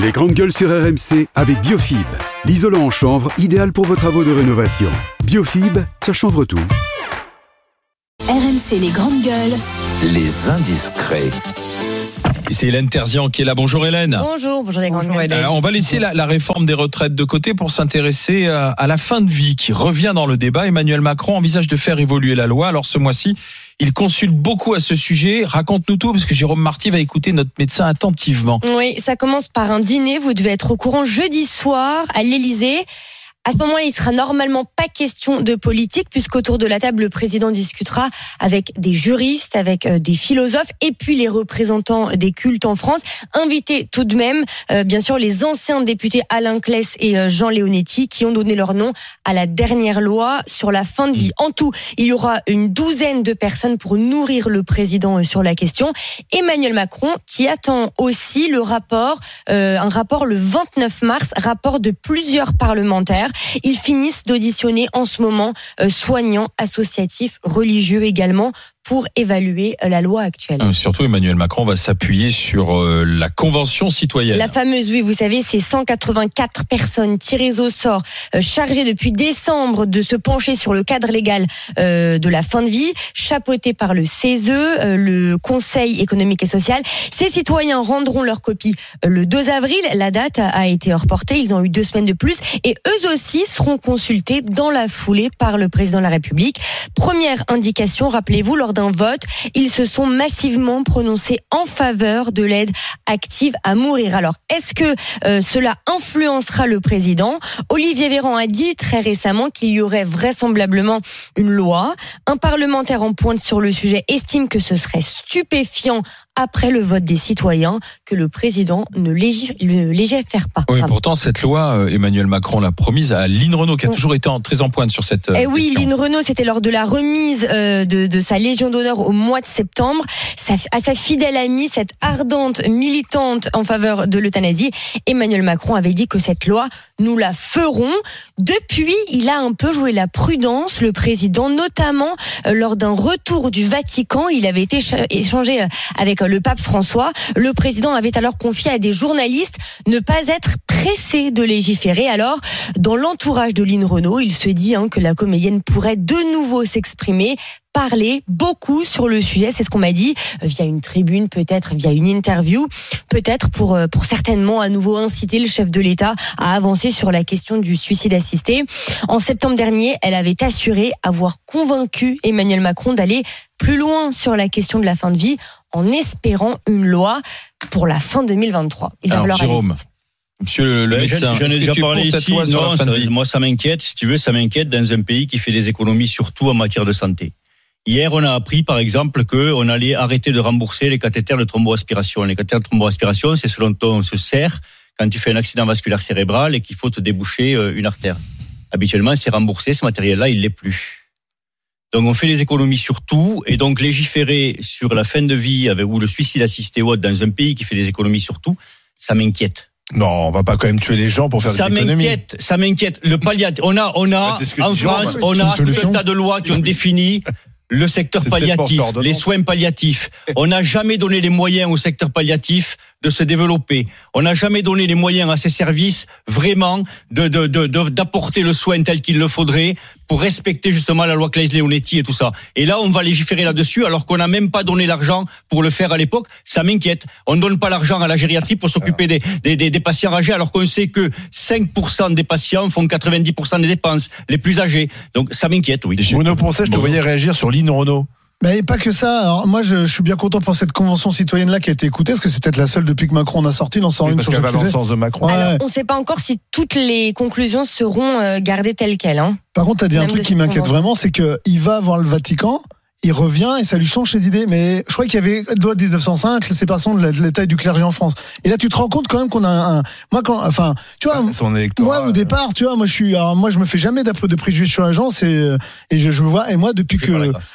Les grandes gueules sur RMC avec Biofib, l'isolant en chanvre idéal pour vos travaux de rénovation. Biofib, ça chanvre tout. RMC les grandes gueules. Les indiscrets. C'est Hélène Terzian qui est là. Bonjour Hélène. Bonjour, bonjour les grandes gueules. Euh, on va laisser la, la réforme des retraites de côté pour s'intéresser euh, à la fin de vie qui revient dans le débat. Emmanuel Macron envisage de faire évoluer la loi. Alors ce mois-ci, il consulte beaucoup à ce sujet. Raconte-nous tout parce que Jérôme Marty va écouter notre médecin attentivement. Oui, ça commence par un dîner. Vous devez être au courant jeudi soir à l'Élysée. À ce moment-là, il sera normalement pas question de politique puisqu'autour de la table, le président discutera avec des juristes, avec euh, des philosophes et puis les représentants des cultes en France. Invités tout de même, euh, bien sûr, les anciens députés Alain Claes et euh, Jean Leonetti qui ont donné leur nom à la dernière loi sur la fin de vie. En tout, il y aura une douzaine de personnes pour nourrir le président sur la question. Emmanuel Macron qui attend aussi le rapport, un rapport le 29 mars, rapport de plusieurs parlementaires. Ils finissent d'auditionner en ce moment euh, soignants, associatifs, religieux également pour évaluer euh, la loi actuelle. Euh, surtout, Emmanuel Macron va s'appuyer sur euh, la Convention citoyenne. La fameuse, oui, vous savez, c'est 184 personnes tirées au sort, euh, chargées depuis décembre de se pencher sur le cadre légal de la fin de vie, chapeauté par le CESE, le Conseil économique et social. Ces citoyens rendront leur copie le 2 avril. La date a, a été reportée. Ils ont eu deux semaines de plus. Et eux aussi seront consultés dans la foulée par le président de la République. Première indication, rappelez-vous, lors vote, ils se sont massivement prononcés en faveur de l'aide active à mourir. Alors, est-ce que euh, cela influencera le président? Olivier Véran a dit très récemment qu'il y aurait vraisemblablement une loi. Un parlementaire en pointe sur le sujet estime que ce serait stupéfiant après le vote des citoyens que le président ne légifère, pas. Oui, pourtant, cette loi, euh, Emmanuel Macron l'a promise à Lynn Renault, qui a toujours été en- très en pointe sur cette. euh, Eh oui. Lynn Renault, c'était lors de la remise euh, de, de sa Légion d'honneur au mois de septembre. À sa fidèle amie, cette ardente militante en faveur de l'euthanasie, Emmanuel Macron avait dit que cette loi, nous la ferons. Depuis, il a un peu joué la prudence, le président, notamment lors d'un retour du Vatican. Il avait été cha- échangé avec le pape François. Le président avait alors confié à des journalistes ne pas être pressé de légiférer. Alors, dans l'entourage de Lynn Renault, il se dit hein, que la comédienne pourrait de nouveau s'exprimer parler beaucoup sur le sujet, c'est ce qu'on m'a dit euh, via une tribune, peut-être via une interview, peut-être pour euh, pour certainement à nouveau inciter le chef de l'État à avancer sur la question du suicide assisté. En septembre dernier, elle avait assuré avoir convaincu Emmanuel Macron d'aller plus loin sur la question de la fin de vie en espérant une loi pour la fin 2023. Il Alors, Jérôme. Monsieur le, le médecin, J'en ai déjà parlé ici. Non, ça- moi, ça m'inquiète. Si tu veux, ça m'inquiète dans un pays qui fait des économies surtout en matière de santé. Hier, on a appris, par exemple, qu'on allait arrêter de rembourser les cathéters de thromboaspiration. Les cathéters de thromboaspiration, c'est ce dont on se sert quand tu fais un accident vasculaire cérébral et qu'il faut te déboucher euh, une artère. Habituellement, c'est remboursé. Ce matériel-là, il l'est plus. Donc, on fait des économies sur tout. Et donc, légiférer sur la fin de vie avec, ou le suicide assisté ou autre dans un pays qui fait des économies sur tout, ça m'inquiète. Non, on va pas quand même tuer les gens pour faire Ça des économies. m'inquiète, ça m'inquiète. Le palliatif, on a, on a Bah, en. France, on a tout un tas de lois qui ont défini le secteur palliatif, les soins palliatifs. On n'a jamais donné les moyens au secteur palliatif de se développer. On n'a jamais donné les moyens à ces services vraiment de de- de- de- d'apporter le soin tel qu'il le faudrait pour respecter justement la loi Claes-Leonetti et tout ça. Et là, on va légiférer là-dessus alors qu'on n'a même pas donné l'argent pour le faire à l'époque. Ça m'inquiète. On ne donne pas l'argent à la gériatrie pour s'occuper des, des, des, des patients âgés alors qu'on sait que 5% des patients font 90% des dépenses, les plus âgés. Donc ça m'inquiète, oui. Bruno Poncet, je te voyais réagir sur Lynn Renault. Mais pas que ça. Alors, moi, je, je suis bien content pour cette convention citoyenne là qui a été écoutée, parce que c'est peut-être la seule depuis que Macron en a sorti. Il en sort Oui, une parce sur va dans le sens de Macron. Ouais. Alors, on ne sait pas encore si toutes les conclusions seront euh, gardées telles quelles. Hein. Par contre, t'as dit un truc qui m'inquiète vraiment, c'est que il va voir le Vatican. Il revient et ça lui change ses idées. Mais je crois qu'il y avait loi de 1905, la séparation de la- de et du clergé en France. Et là, tu te rends compte quand même qu'on a un, moi quand, enfin, tu vois, électorat. moi au départ, tu vois, moi je suis, alors moi je me fais jamais d'après de préjugés sur les gens, c'est euh, et je, je vois et moi depuis que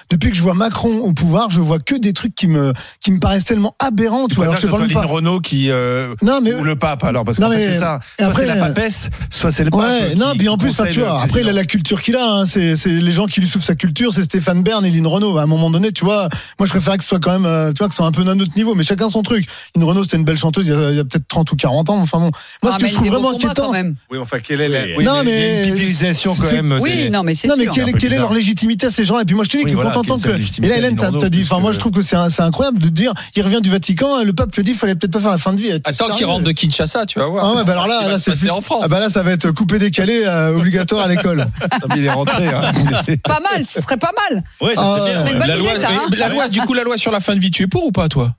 depuis que je vois Macron au pouvoir, je vois que des trucs qui me qui me paraissent tellement aberrants. Tu vois, alors je que te parle pas. Renault qui euh, Non mais ou le pape alors parce mais- c'est ça. et Soit après, c'est la papesse, soit c'est le pape. Ouais, non, puis en plus, conseille tu vois, après, il a la culture qu'il a, hein, c'est les gens qui lui souffrent sa culture, c'est Stéphane Bern et Lynn Renault. Renault. À un moment donné, tu vois, moi je préférais que ce soit quand même, euh, tu vois, que ce soit un peu d'un autre niveau. Mais chacun son truc. Une Renault, c'était une belle chanteuse. Il y a, peut-être 30 ou 40 ans. Enfin bon, moi Ah, ce que mais je trouve vraiment inquiétant. quand même. Oui, enfin, quelle est la. Oui. Non, mais une quand c'est- même. Oui, c'est- non, mais c'est Non mais quelle, quelle est leur légitimité à ces gens-là Et puis moi je te dis Oui, que voilà, quand que et là Hélène t'as dit enfin moi je trouve que c'est incroyable de dire il revient du Vatican le pape lui dit il fallait peut-être pas faire la fin de vie. Attends qu'il rentre de Kinshasa, tu vas voir. Ah ouais, bah alors là, c'est en France. Ah bah là ça va être coupé décalé euh, obligatoire à l'école. Il est rentré. hein. Pas mal, ce serait pas mal. Ouais, ça Ah, serait bien. C'est une ouais. bonne La loi, idée, ça, hein. la loi, du coup, la loi sur la fin de vie, tu es pour ou pas, toi?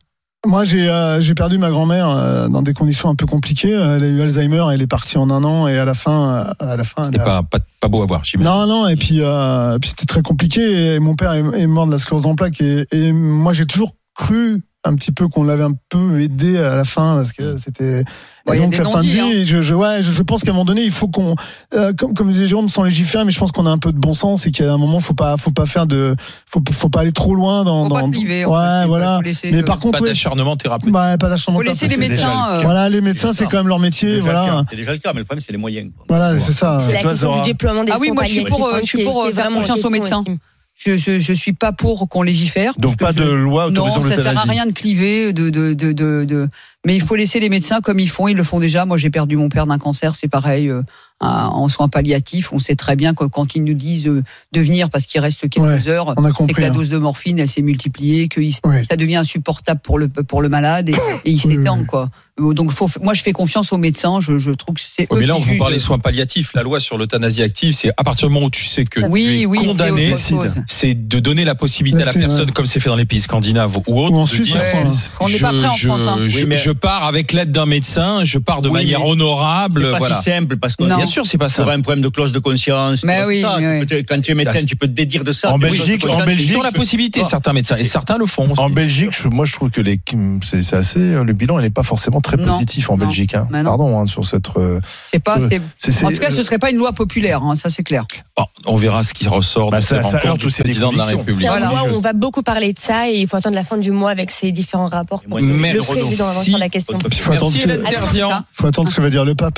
Moi j'ai euh, j'ai perdu ma grand-mère euh, dans des conditions un peu compliquées. Elle a eu Alzheimer, elle est partie en un an et à la fin euh, à la fin. C'était elle a- pas, pas, pas beau à voir, j'imagine. Non, non, et puis, euh, puis c'était très compliqué. Et mon père est, est mort de la sclérose en plaques. Et, et moi, j'ai toujours cru un petit peu qu'on l'avait un peu aidé à la fin parce que c'était. Ouais, et donc la fin de non-dits, hein. vie, je, je, ouais, je, je pense qu'à un moment donné, il faut qu'on, euh, comme, comme disait Jérôme, sans légiférer, mais je pense qu'on a un peu de bon sens et qu'à un moment, faut pas, faut pas faire de, faut, faut pas aller trop loin dans. Faut pas dans en ouais, voilà. Mais le- par contre, Pas d'acharnement thérapeutique. bah, pas d'acharnement Faut laisser les médecins. le euh. Voilà, les médecins, C'est quand même leur métier, C'est déjà le voilà. cas. C'est déjà le cas, mais le problème, c'est les moyens. quoi. Voilà, c'est ça. C'est la question du déploiement des Ah oui, moi, je suis pour, euh, je suis pour, euh, faire confiance aux médecins. Je, je, je suis pas pour qu'on légifère. Donc pas de loi Non, ça sert à rien de cliver, de, de, de, de- mais il faut laisser les médecins comme ils font. Ils le font déjà. Moi, j'ai perdu mon père d'un cancer, c'est pareil. euh, en soins palliatifs, on sait très bien que quand ils nous disent euh, de venir parce qu'il reste quelques Ouais, heures, On a c'est que la hein. dose de morphine, elle s'est multipliée, que il- ça devient insupportable pour le pour le malade et, et il s'étend oui. quoi. Donc faut, moi, je fais confiance aux médecins. Je, je trouve que c'est Ouais, eux mais là, on vous jugent. parle des soins palliatifs. La loi sur l'euthanasie active, c'est à partir du moment où tu sais que tu Oui, es oui, c'est condamné, c'est de donner la possibilité à la personne, comme c'est fait dans les pays scandinaves ou autres, Ou de Suisse, dire je. Ouais. On n'est pas je, prêt en je- France. hein. je- Oui, mais- je pars avec l'aide d'un médecin, je pars de Oui, manière honorable. C'est pas Voilà. si simple parce que Non. Bien sûr, c'est pas tu ça. auras un problème de clause de conscience. Mais oui, ça. oui, Tu Quand tu es médecin, Là, tu peux te dédire de ça. En Tu Belgique, en. Belgique, Ils ont la possibilité, Ah. certains médecins, et certains le font. En. Belgique, je- moi je trouve que les, c'est assez, le bilan il n'est pas forcément très Non. positif en Non. Belgique. hein. Pardon hein, sur cette. euh, C'est pas. Euh, c'est- c'est- c'est- En tout cas, ce serait pas une loi populaire. hein, ça, c'est clair. Bon, on verra ce qui ressort Bah, de rencontres heurte du président de la. République. On va beaucoup parler de ça et il faut attendre la fin du mois avec ces différents rapports pour Merci. La question. Faut attendre Merci que- Hélène Terzian. Faut attendre ce que va dire le pape.